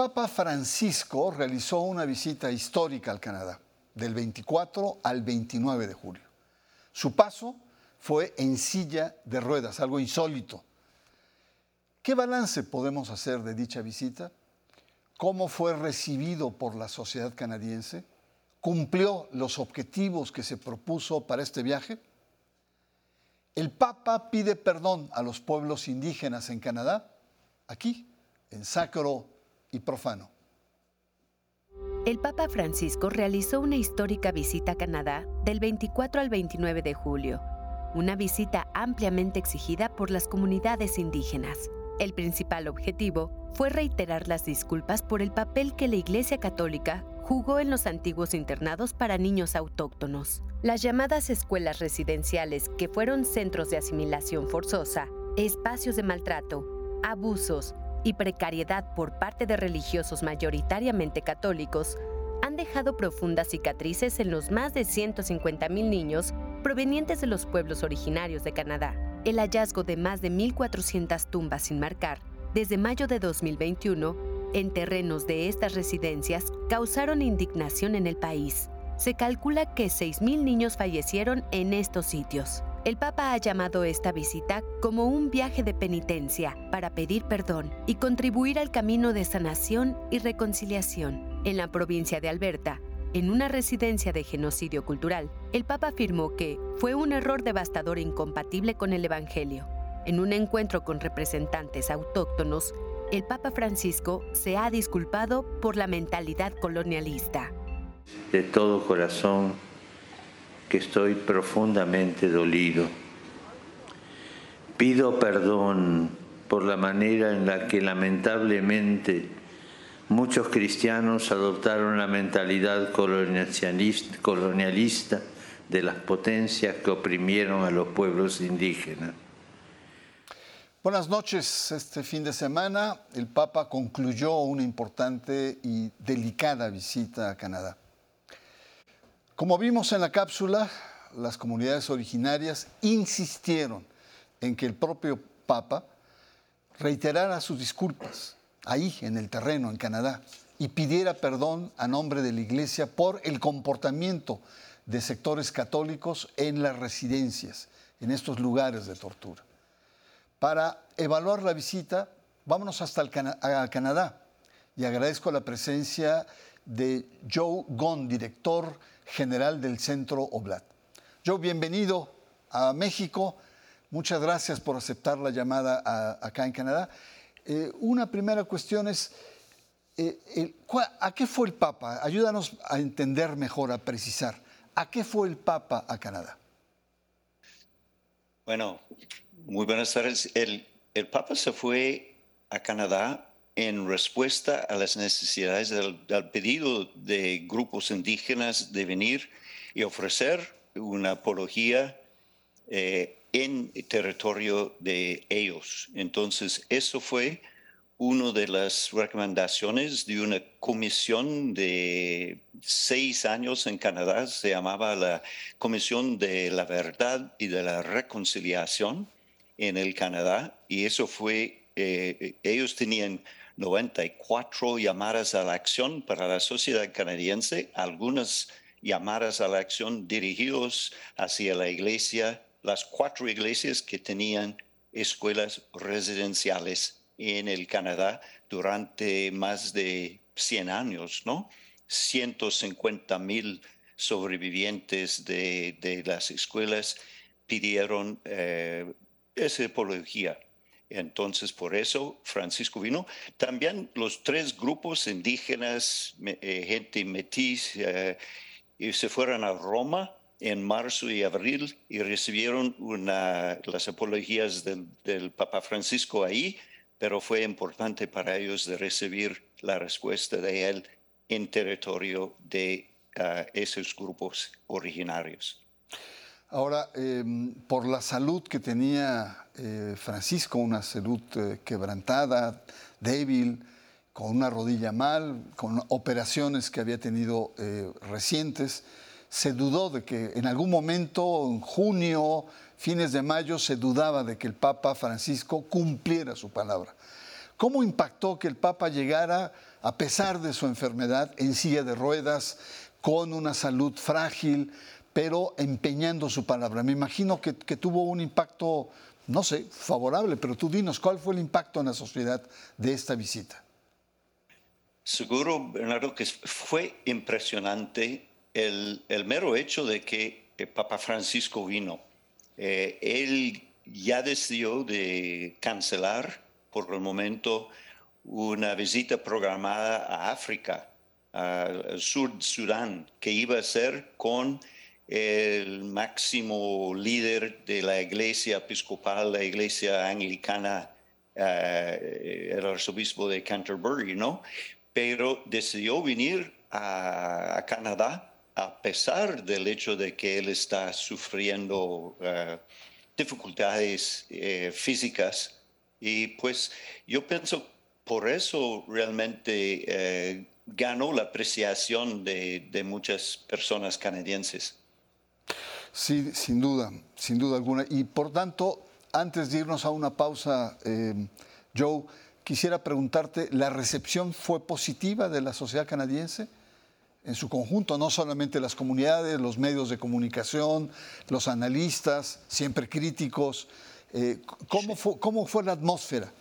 Papa Francisco realizó una visita histórica al Canadá, del 24 al 29 de julio. Su paso fue en silla de ruedas, algo insólito. ¿Qué balance podemos hacer de dicha visita? ¿Cómo fue recibido por la sociedad canadiense? ¿Cumplió los objetivos que se propuso para este viaje? El Papa pide perdón a los pueblos indígenas en Canadá, aquí, en sacro y profano. El Papa Francisco realizó una histórica visita a Canadá del 24 al 29 de julio, una visita ampliamente exigida por las comunidades indígenas. El principal objetivo fue reiterar las disculpas por el papel que la Iglesia Católica jugó en los antiguos internados para niños autóctonos. Las llamadas escuelas residenciales, que fueron centros de asimilación forzosa, espacios de maltrato, abusos y precariedad por parte de religiosos mayoritariamente católicos, han dejado profundas cicatrices en los más de 150.000 niños provenientes de los pueblos originarios de Canadá el hallazgo de más de 1.400 tumbas sin marcar desde mayo de 2021 en terrenos de estas residencias causaron indignación en el país. Se calcula que 6.000 niños fallecieron en estos sitios. El Papa ha llamado esta visita como un viaje de penitencia para pedir perdón y contribuir al camino de sanación y reconciliación. En la provincia de Alberta, en una residencia de genocidio cultural, el Papa afirmó que fue un error devastador e incompatible con el Evangelio. En un encuentro con representantes autóctonos, el Papa Francisco se ha disculpado por la mentalidad colonialista. De todo corazón que estoy profundamente dolido. Pido perdón por la manera en la que lamentablemente Muchos cristianos adoptaron la mentalidad colonialista de las potencias que oprimieron a los pueblos indígenas. Buenas noches. Este fin de semana el Papa concluyó una importante y delicada visita a Canadá. Como vimos en la cápsula, las comunidades originarias insistieron en que el propio Papa reiterara sus disculpas ahí en el terreno, en Canadá, y pidiera perdón a nombre de la Iglesia por el comportamiento de sectores católicos en las residencias, en estos lugares de tortura. Para evaluar la visita, vámonos hasta el Canadá y agradezco la presencia de Joe Gon, director general del Centro Oblat. Joe, bienvenido a México. Muchas gracias por aceptar la llamada acá en Canadá. Eh, una primera cuestión es, eh, ¿a qué fue el Papa? Ayúdanos a entender mejor, a precisar. ¿A qué fue el Papa a Canadá? Bueno, muy buenas tardes. El, el Papa se fue a Canadá en respuesta a las necesidades del, pedido de grupos indígenas de venir y ofrecer una apología eh, en territorio de ellos. Entonces, eso fue una de las recomendaciones de una comisión de seis años en Canadá, se llamaba la Comisión de la Verdad y de la Reconciliación en el Canadá, y eso fue, eh, ellos tenían 94 llamadas a la acción para la sociedad canadiense, algunas llamadas a la acción dirigidos hacia la iglesia las cuatro iglesias que tenían escuelas residenciales en el Canadá durante más de 100 años, ¿no? 150 mil sobrevivientes de, las escuelas pidieron eh, esa apología. Entonces, por eso Francisco vino. También los tres grupos indígenas, eh, gente metiz, eh, se fueron a Roma en marzo y abril y recibieron las apologías del, Papa Francisco ahí, pero fue importante para ellos recibir la respuesta de él en territorio de ah, esos grupos originarios. Ahora, em, por la salud que tenía eh, Francisco, una salud eh, quebrantada, débil, con una rodilla mal, con operaciones que había tenido eh, recientes, se dudó de que en algún momento, en junio, fines de mayo, se dudaba de que el Papa Francisco cumpliera su palabra. ¿Cómo impactó que el Papa llegara, a pesar de su enfermedad, en silla de ruedas, con una salud frágil, pero empeñando su palabra? Me imagino que, que tuvo un impacto, no sé, favorable, pero tú dinos, ¿cuál fue el impacto en la sociedad de esta visita? Seguro, Bernardo, que fue impresionante el, el mero hecho de que el Papa Francisco vino. Eh, él ya decidió de cancelar por el momento una visita programada a África, al sur de Sudán, que iba a ser con el máximo líder de la iglesia episcopal, la iglesia anglicana, eh, el arzobispo de Canterbury, ¿no? Pero decidió venir a, Canadá a pesar del hecho de que él está sufriendo eh, dificultades eh, físicas y pues yo pienso por eso realmente ganó la apreciación de, muchas personas canadienses. Sí, sin duda, sin duda alguna. Y por tanto, antes de irnos a una pausa, eh, Joe, quisiera preguntarte, ¿la recepción fue positiva de la sociedad canadiense? en su conjunto, no solamente las comunidades, los medios de comunicación, los analistas, siempre críticos, eh, ¿cómo, fue, ¿Cómo fue la atmósfera?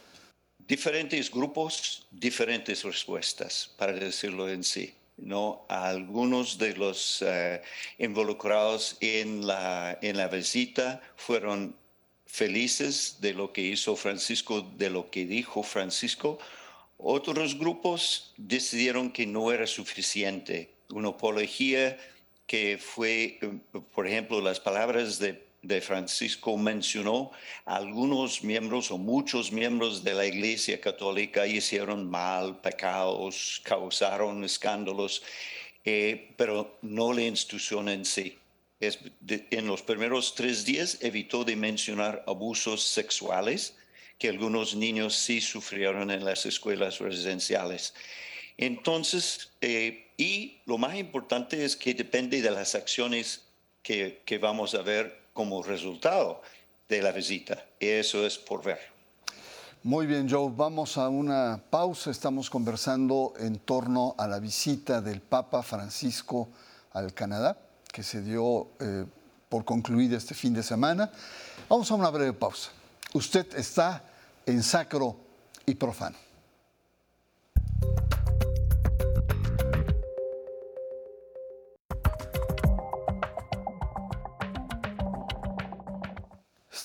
Diferentes grupos, diferentes respuestas, para decirlo en sí. ¿No? Algunos de los eh, involucrados en la, en la visita fueron felices de lo que hizo Francisco, de lo que dijo Francisco. Otros grupos decidieron que no era suficiente. Una apología que fue, eh, por ejemplo, las palabras de de Francisco mencionó, algunos miembros o muchos miembros de la Iglesia Católica hicieron mal, pecados, causaron escándalos, eh, pero no la institución en sí. en los primeros tres días evitó de mencionar abusos sexuales que algunos niños sí sufrieron en las escuelas residenciales. Entonces, eh, y lo más importante es que depende de las acciones que, que vamos a ver como resultado de la visita. Y eso es por ver. Muy bien, Joe. Vamos a una pausa. Estamos conversando en torno a la visita del Papa Francisco al Canadá, que se dio eh, por concluida este fin de semana. Vamos a una breve pausa. Usted está en sacro y profano.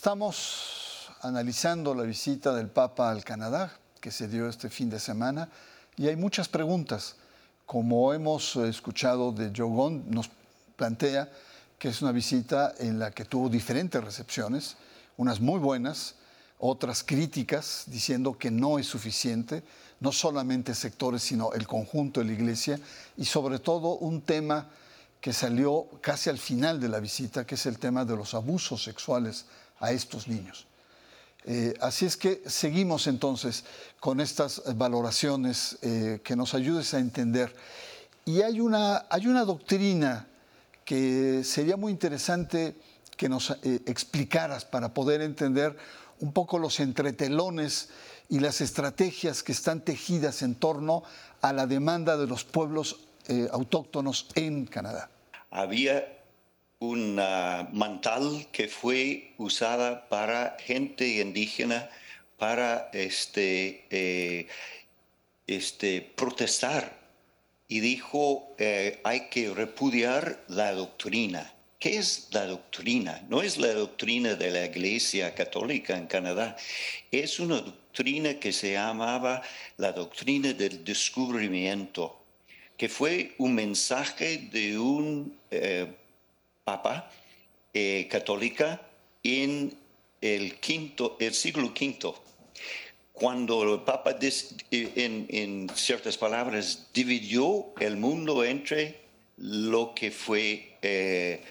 Estamos analizando la visita del Papa al Canadá, que se dio este fin de semana, y hay muchas preguntas. Como hemos escuchado de Joe nos plantea que es una visita en la que tuvo diferentes recepciones, unas muy buenas, otras críticas, diciendo que no es suficiente, no solamente sectores, sino el conjunto de la Iglesia, y sobre todo un tema que salió casi al final de la visita, que es el tema de los abusos sexuales a estos niños. Eh, así es que seguimos entonces con estas valoraciones eh, que nos ayudes a entender. Y hay una, hay una doctrina que sería muy interesante que nos eh, explicaras para poder entender un poco los entretelones y las estrategias que están tejidas en torno a la demanda de los pueblos autóctonos en Canadá. Había una mantal que fue usada para gente indígena para este, eh, este, protestar y dijo eh, hay que repudiar la doctrina. ¿Qué es la doctrina? No es la doctrina de la Iglesia Católica en Canadá, es una doctrina que se llamaba la doctrina del descubrimiento, que fue un mensaje de un eh, papa eh, católica en el, quinto, el siglo V, cuando el papa, eh, en, ciertas palabras, dividió el mundo entre lo que fue eh,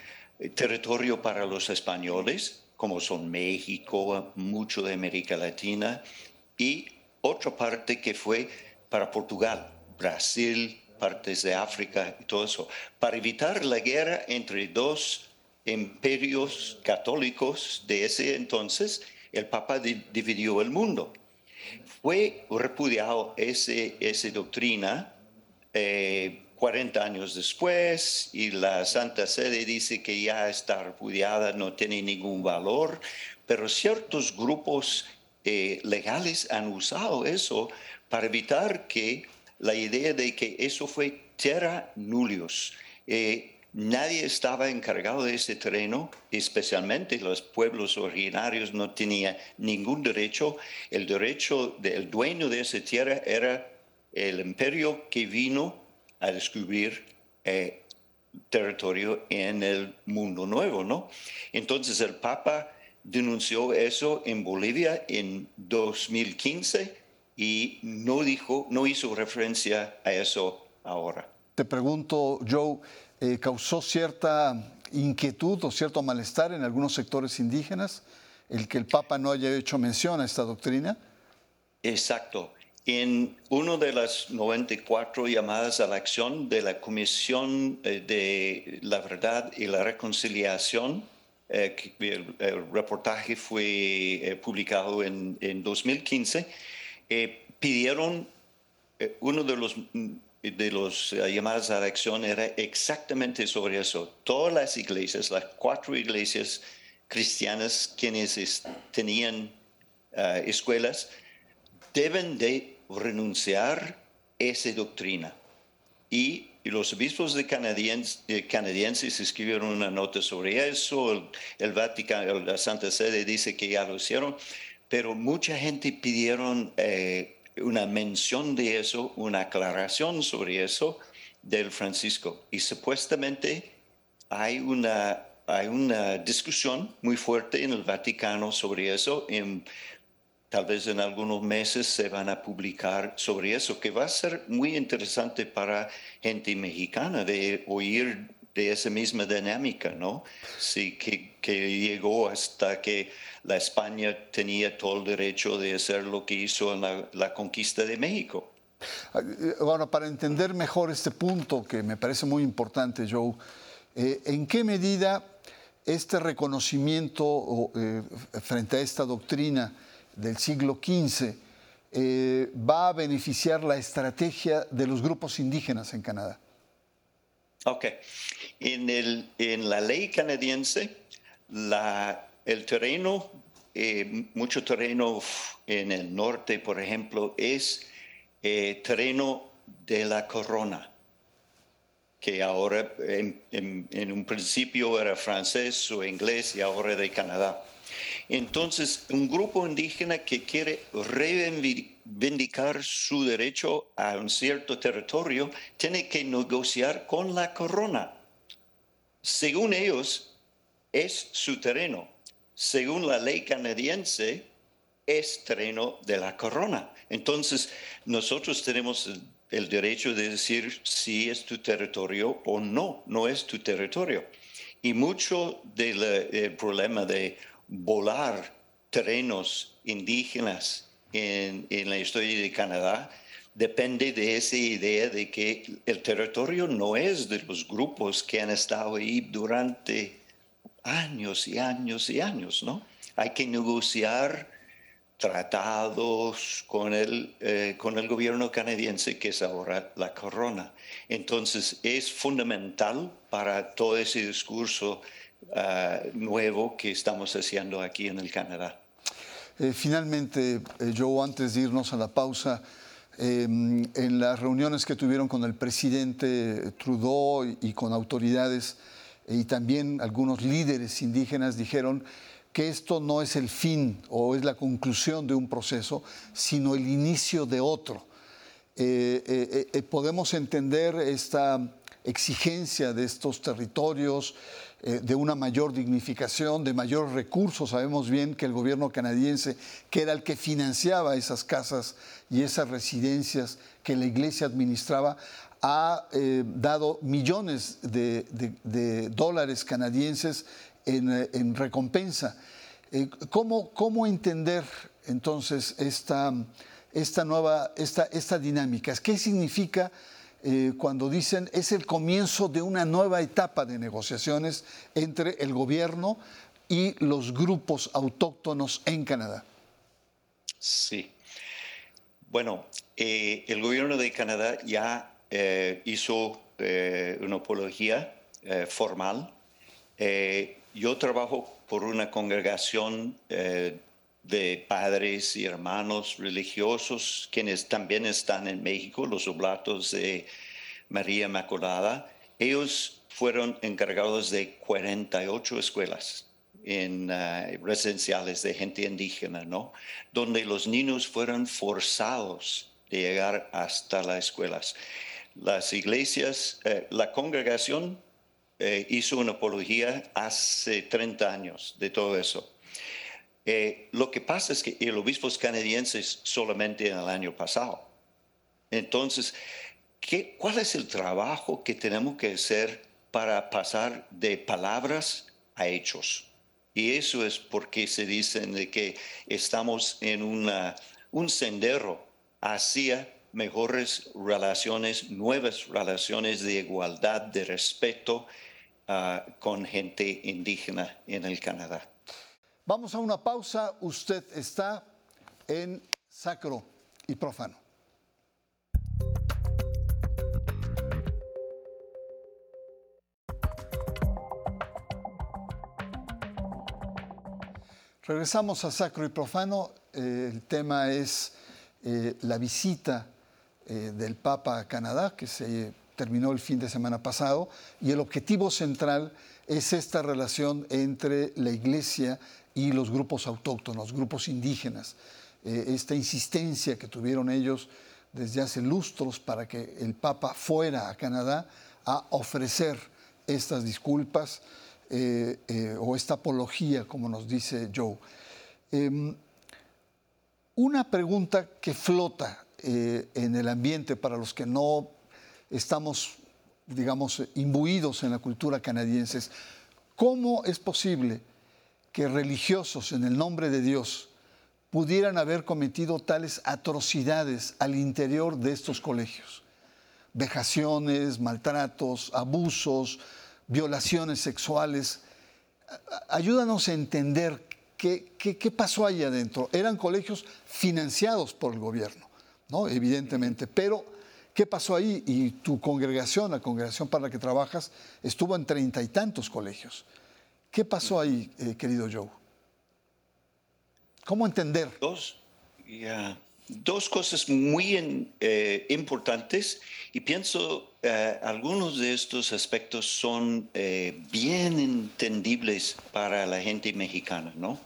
territorio para los españoles, como son México, mucho de América Latina, y otra parte que fue para Portugal, Brasil, partes de África y todo eso, para evitar la guerra entre dos imperios católicos de ese entonces, el Papa dividió el mundo. Fue repudiado ese, esa doctrina eh, 40 años después y la Santa Sede dice que ya está repudiada, no tiene ningún valor, pero ciertos grupos eh, legales han usado eso para evitar que la idea de que eso fue terra nullius. Eh, nadie estaba encargado de ese terreno, especialmente los pueblos originarios no tenían ningún derecho. El derecho del dueño de esa tierra era el imperio que vino a descubrir eh, territorio en el mundo nuevo, ¿no? Entonces el Papa denunció eso en Bolivia en 2015 y no dijo, no hizo referencia a eso ahora. Te pregunto, Joe, eh, ¿causó cierta inquietud o cierto malestar en algunos sectores indígenas el que el Papa no haya hecho mención a esta doctrina? Exacto. En una de las 94 llamadas a la acción de la Comisión eh, de la Verdad y la Reconciliación, eh, el, reportaje fue eh, publicado en, 2015, pidieron, uno de los, de los llamadas a la acción era exactamente sobre eso. Todas las iglesias, las cuatro iglesias cristianas quienes tenían escuelas, deben de renunciar esa doctrina. Y, los obispos de canadienses, eh, canadienses, escribieron una nota sobre eso, el, Vaticano, la Santa Sede dice que ya lo hicieron, pero mucha gente pidieron eh, una mención de eso, una aclaración sobre eso del Francisco. Y supuestamente hay una, hay una discusión muy fuerte en el Vaticano sobre eso. En, Tal vez en algunos meses se van a publicar sobre eso, que va a ser muy interesante para gente mexicana de oír de esa misma dinámica, ¿no? Sí, que, llegó hasta que la España tenía todo el derecho de hacer lo que hizo en la, conquista de México. Bueno, para entender mejor este punto que me parece muy importante, Joe, eh, ¿en qué medida este reconocimiento eh, frente a esta doctrina del siglo XV eh, va a beneficiar la estrategia de los grupos indígenas en Canadá? Ok. En, el, en la ley canadiense, la, el terreno, eh, mucho terreno en el norte, por ejemplo, es eh, terreno de la corona, que ahora en, en un principio era francés o inglés y ahora de Canadá. Entonces, un grupo indígena que quiere reivindicar su derecho a un cierto territorio tiene que negociar con la corona. Según ellos, es su terreno. Según la ley canadiense, es terreno de la corona. Entonces, nosotros tenemos el, derecho de decir si es tu territorio o no, no es tu territorio. Y mucho del problema de volar terrenos indígenas en, la historia de Canadá depende de esa idea de que el territorio no es de los grupos que han estado ahí durante años y años y años, ¿no? Hay que negociar tratados con el, eh, con el gobierno canadiense, que es ahora la corona. Entonces es fundamental para todo ese discurso Ah, nuevo que estamos haciendo aquí en el Canadá. Eh, finalmente, eh, Joe, antes de irnos a la pausa, em, en las reuniones que tuvieron con el presidente Trudeau y, con autoridades eh, y también algunos líderes indígenas dijeron que esto no es el fin o es la conclusión de un proceso, sino el inicio de otro. podemos entender esta exigencia de estos territorios, eh, de una mayor dignificación, de mayor recursos. Sabemos bien que el gobierno canadiense, que era el que financiaba esas casas y esas residencias que la iglesia administraba, ha eh, dado millones de, dólares canadienses en, eh, recompensa. ¿cómo, ¿cómo, entender entonces esta, esta nueva esta, esta dinámica? ¿Qué significa? Eh, cuando dicen es el comienzo de una nueva etapa de negociaciones entre el gobierno y los grupos autóctonos en Canadá. Sí. Bueno, eh, el gobierno de Canadá ya eh, hizo una apología formal. yo trabajo por una congregación de padres y hermanos religiosos, quienes también están en México, los oblatos de María Inmaculada. Ellos fueron encargados de 48 escuelas en uh, residenciales de gente indígena, ¿no? Donde los niños fueron forzados de llegar hasta las escuelas. Las iglesias, eh, la congregación eh, hizo una apología hace 30 años de todo eso. Eh, lo que pasa es que el obispo canadiense solamente en el año pasado. Entonces, ¿qué, ¿cuál es el trabajo que tenemos que hacer para pasar de palabras a hechos? Y eso es porque se dice de que estamos en un sendero hacia mejores relaciones, nuevas relaciones de igualdad, de respeto uh, con gente indígena en el Canadá. Vamos a una pausa. Usted está en sacro y profano. Regresamos a Sacro y Profano. Eh, el tema es eh, la visita eh, del Papa a Canadá, que se terminó el fin de semana pasado, y el objetivo central es esta relación entre la Iglesia y los grupos autóctonos, grupos indígenas. esta insistencia que tuvieron ellos desde hace lustros para que el Papa fuera a Canadá a ofrecer estas disculpas eh, eh, o esta apología, como nos dice Joe. Em, una pregunta que flota eh, en el ambiente para los que no estamos, digamos, imbuidos en la cultura canadiense es, ¿cómo es posible que religiosos en el nombre de Dios pudieran haber cometido tales atrocidades al interior de estos colegios? Vejaciones, maltratos, abusos, violaciones sexuales. Ayúdanos a entender qué, qué, pasó ahí adentro. Eran colegios financiados por el gobierno, ¿no? evidentemente, pero ¿qué pasó ahí? Y tu congregación, la congregación para la que trabajas, estuvo en treinta y tantos colegios. ¿Qué pasó ahí, eh, querido Joe? ¿Cómo entender? Dos, ya dos cosas muy eh, importantes y pienso eh, algunos de estos aspectos son eh, bien entendibles para la gente mexicana, ¿no?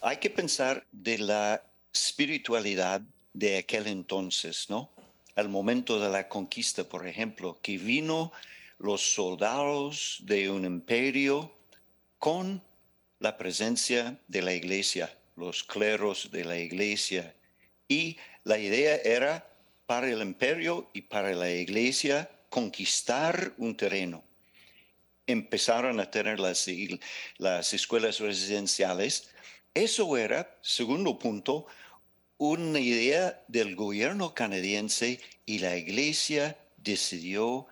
Hay que pensar de la espiritualidad de aquel entonces, ¿no? Al momento de la conquista, por ejemplo, que vino los soldados de un imperio con la presencia de la iglesia, los cleros de la iglesia, y la idea era para el imperio y para la iglesia conquistar un terreno. Empezaron a tener las, las escuelas residenciales. Eso era, segundo punto, una idea del gobierno canadiense y la iglesia decidió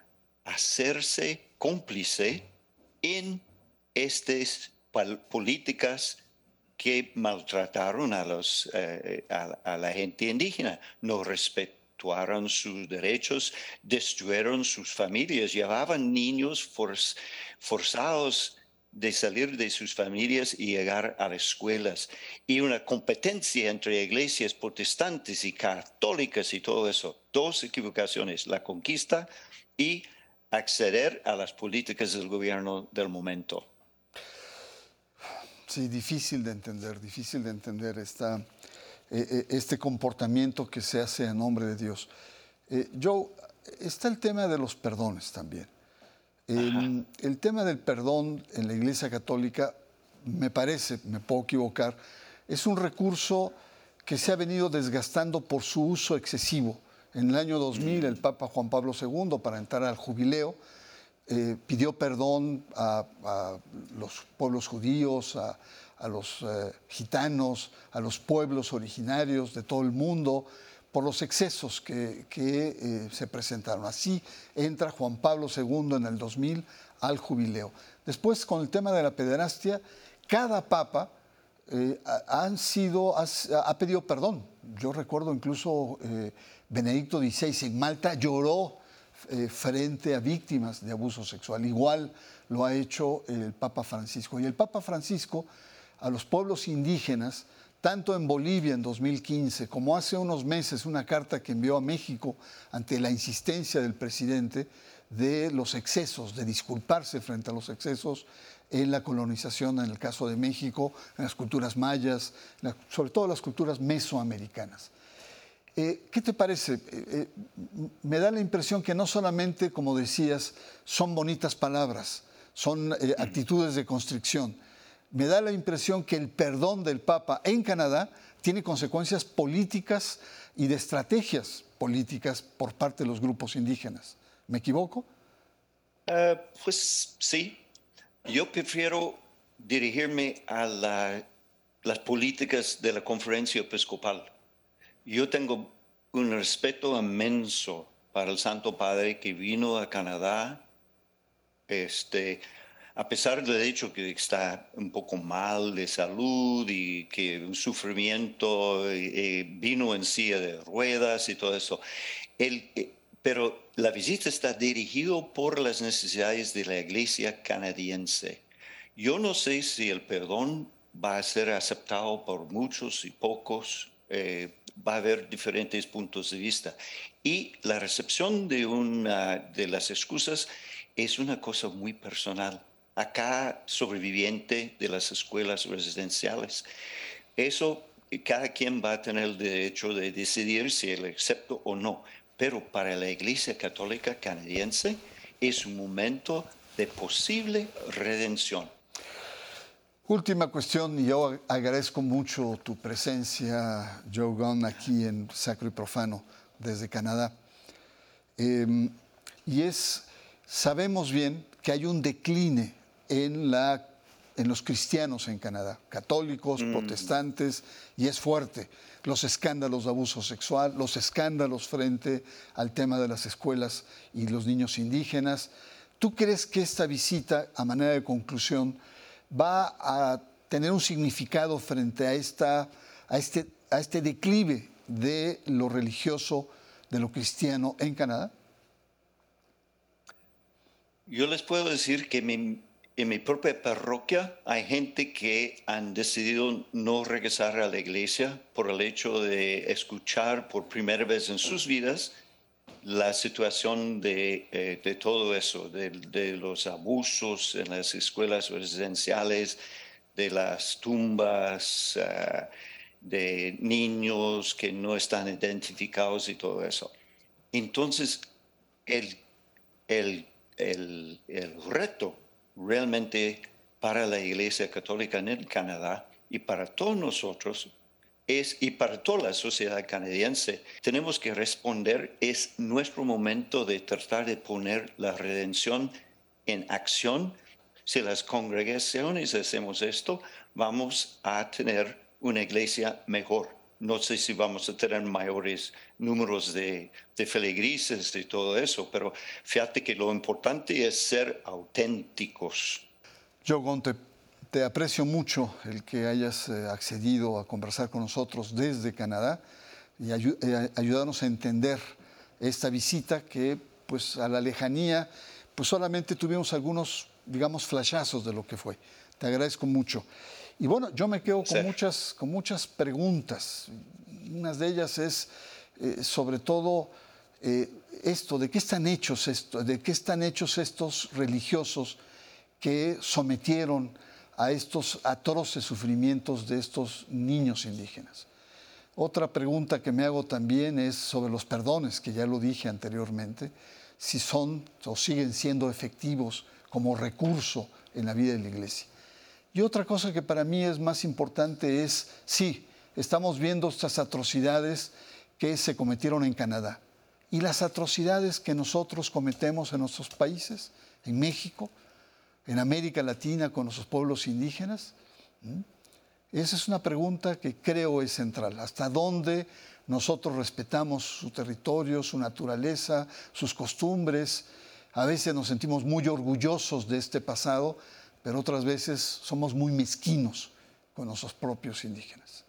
hacerse cómplice en estas políticas que maltrataron a, los, eh, a, la gente indígena, no respetaron sus derechos, destruyeron sus familias, llevaban niños forzados de salir de sus familias y llegar a las escuelas. Y una competencia entre iglesias protestantes y católicas y todo eso. Dos equivocaciones, la conquista y acceder a las políticas del gobierno del momento. Sí, difícil de entender, difícil de entender esta, eh, eh, este comportamiento que se hace en nombre de Dios. Eh, Joe, está el tema de los perdones también. el tema del perdón en la Iglesia Católica, me parece, me puedo equivocar, es un recurso que se ha venido desgastando por su uso excesivo. En el año 2000, el Papa Juan Pablo II, para entrar al jubileo, eh, pidió perdón a, los pueblos judíos, a, los eh, gitanos, a los pueblos originarios de todo el mundo, por los excesos que, eh, se presentaron. Así entra Juan Pablo II en el 2000 al jubileo. Después, con el tema de la pederastia, cada papa han sido, ha pedido perdón. Yo recuerdo incluso Benedicto XVI en Malta lloró eh, frente a víctimas de abuso sexual. Igual lo ha hecho el Papa Francisco. Y el Papa Francisco a los pueblos indígenas, tanto en Bolivia en 2015 como hace unos meses una carta que envió a México ante la insistencia del presidente de los excesos, de disculparse frente a los excesos en la colonización, en el caso de México, en las culturas mayas, sobre todo las culturas mesoamericanas. Eh, ¿Qué te parece? Eh, eh, me da la impresión que no solamente, como decías, son bonitas palabras, son actitudes de constricción. Me da la impresión que el perdón del Papa en Canadá tiene consecuencias políticas y de estrategias políticas por parte de los grupos indígenas. ¿Me equivoco? pues sí. Yo prefiero dirigirme a las políticas de la conferencia episcopal yo tengo un respeto inmenso para el Santo Padre que vino a Canadá, este, a pesar del hecho que está un poco mal de salud y que un sufrimiento, eh, eh, vino en silla de ruedas y todo eso. Eh, pero la visita está dirigida por las necesidades de la iglesia canadiense. Yo no sé si el perdón va a ser aceptado por muchos y pocos va a haber diferentes puntos de vista. Y la recepción de, una, de las excusas es una cosa muy personal. Acá, sobreviviente de las escuelas residenciales, eso cada quien va a tener el derecho de decidir si él acepta o no. Pero para la Iglesia Católica Canadiense es un momento de posible redención. Última cuestión, y yo agradezco mucho tu presencia, Joe Gunn, aquí en Sacro y Profano, desde Canadá. Em, y es, sabemos bien que hay un decline en, la, en los cristianos en Canadá, católicos, mm. protestantes, y es fuerte. Los escándalos de abuso sexual, los escándalos frente al tema de las escuelas y los niños indígenas. ¿Tú crees que esta visita, a manera de conclusión, va a tener un significado frente a, esta, a, este, a este declive de lo religioso, de lo cristiano en Canadá? Yo les puedo decir que en mi propia parroquia hay gente que han decidido no regresar a la iglesia por el hecho de escuchar por primera vez en sus vidas la situación de, eh, todo eso, de, los abusos en las escuelas residenciales, de las tumbas, uh, de niños que no están identificados y todo eso. Entonces, el, el, el, el reto realmente para la Iglesia Católica en el Canadá y para todos nosotros es, y para toda la sociedad canadiense, tenemos que responder, es nuestro momento de tratar de poner la redención en acción. Si las congregaciones hacemos esto, vamos a tener una iglesia mejor. No sé si vamos a tener mayores números de, de feligreses y todo eso, pero fíjate que lo importante es ser auténticos. Yo, Gonte, te aprecio mucho el que hayas eh, accedido a conversar con nosotros desde Canadá y eh, ayudarnos a entender esta visita que, pues, a la lejanía, pues solamente tuvimos algunos, digamos, flashazos de lo que fue. Te agradezco mucho. Y bueno, yo me quedo con, muchas, con muchas preguntas. Una de ellas es, eh, sobre todo, esto, ¿de qué están hechos esto, de qué están hechos estos religiosos que sometieron a estos atroces sufrimientos de estos niños indígenas. Otra pregunta que me hago también es sobre los perdones, que ya lo dije anteriormente, si son o siguen siendo efectivos como recurso en la vida de la iglesia. Y otra cosa que para mí es más importante es, sí, estamos viendo estas atrocidades que se cometieron en Canadá y las atrocidades que nosotros cometemos en nuestros países, en México, en América Latina con nuestros pueblos indígenas? ¿Mm? Esa es una pregunta que creo es central. ¿Hasta dónde nosotros respetamos su territorio, su naturaleza, sus costumbres? A veces nos sentimos muy orgullosos de este pasado, pero otras veces somos muy mezquinos con nuestros propios indígenas.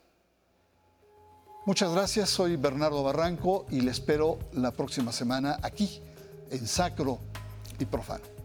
Muchas gracias, soy Bernardo Barranco y le espero la próxima semana aquí en Sacro y Profano.